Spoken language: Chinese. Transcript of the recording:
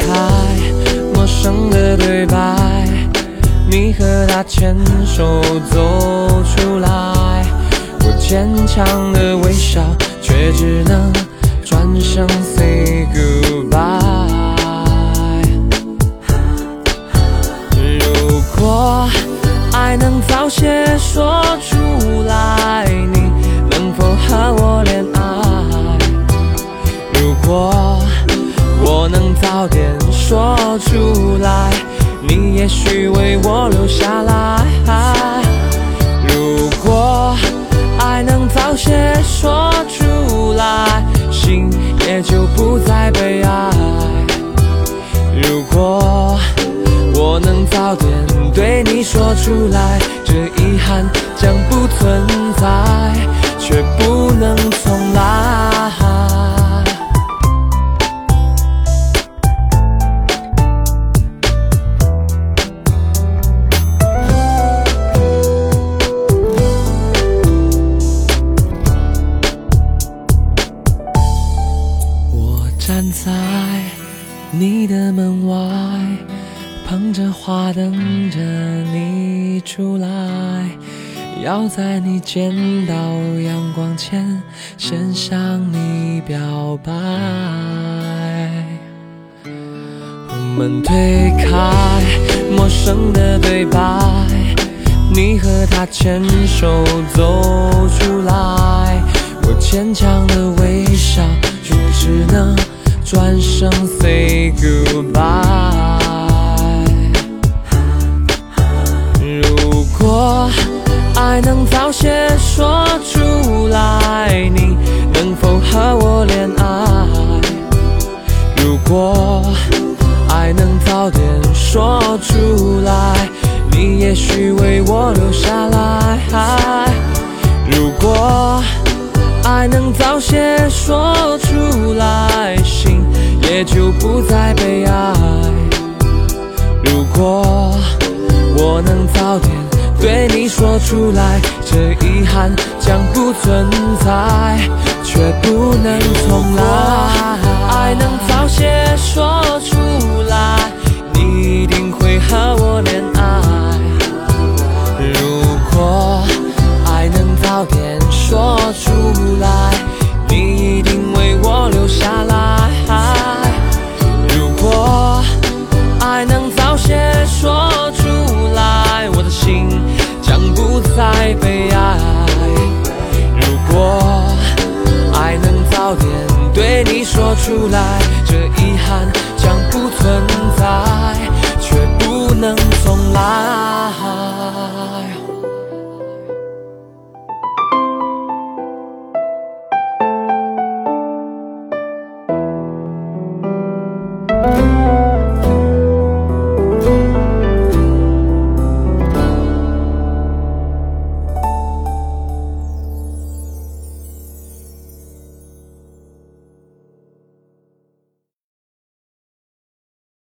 开，陌生的对白，你和他牵手走出来，我坚强的微笑，却只能转身 say goodbye。如果爱能早些说出来，出来，你也许为我留下来。如果爱能早些说出来，心也就不再悲哀。如果我能早点对你说出来，这遗憾将不存在，站在你的门外，捧着花等着你出来，要在你见到阳光前，先向你表白。门推开，陌生的对白，你和他牵手走出来，我坚强的微笑，爱能早些说出来，你能否和我恋爱？如果爱能早点说出来，你也许为我留下来。如果爱能早些说出来，心也就不再悲哀。如果我能早点对你说出来，这遗憾将不存在，却不能重来。爱能早些说出来，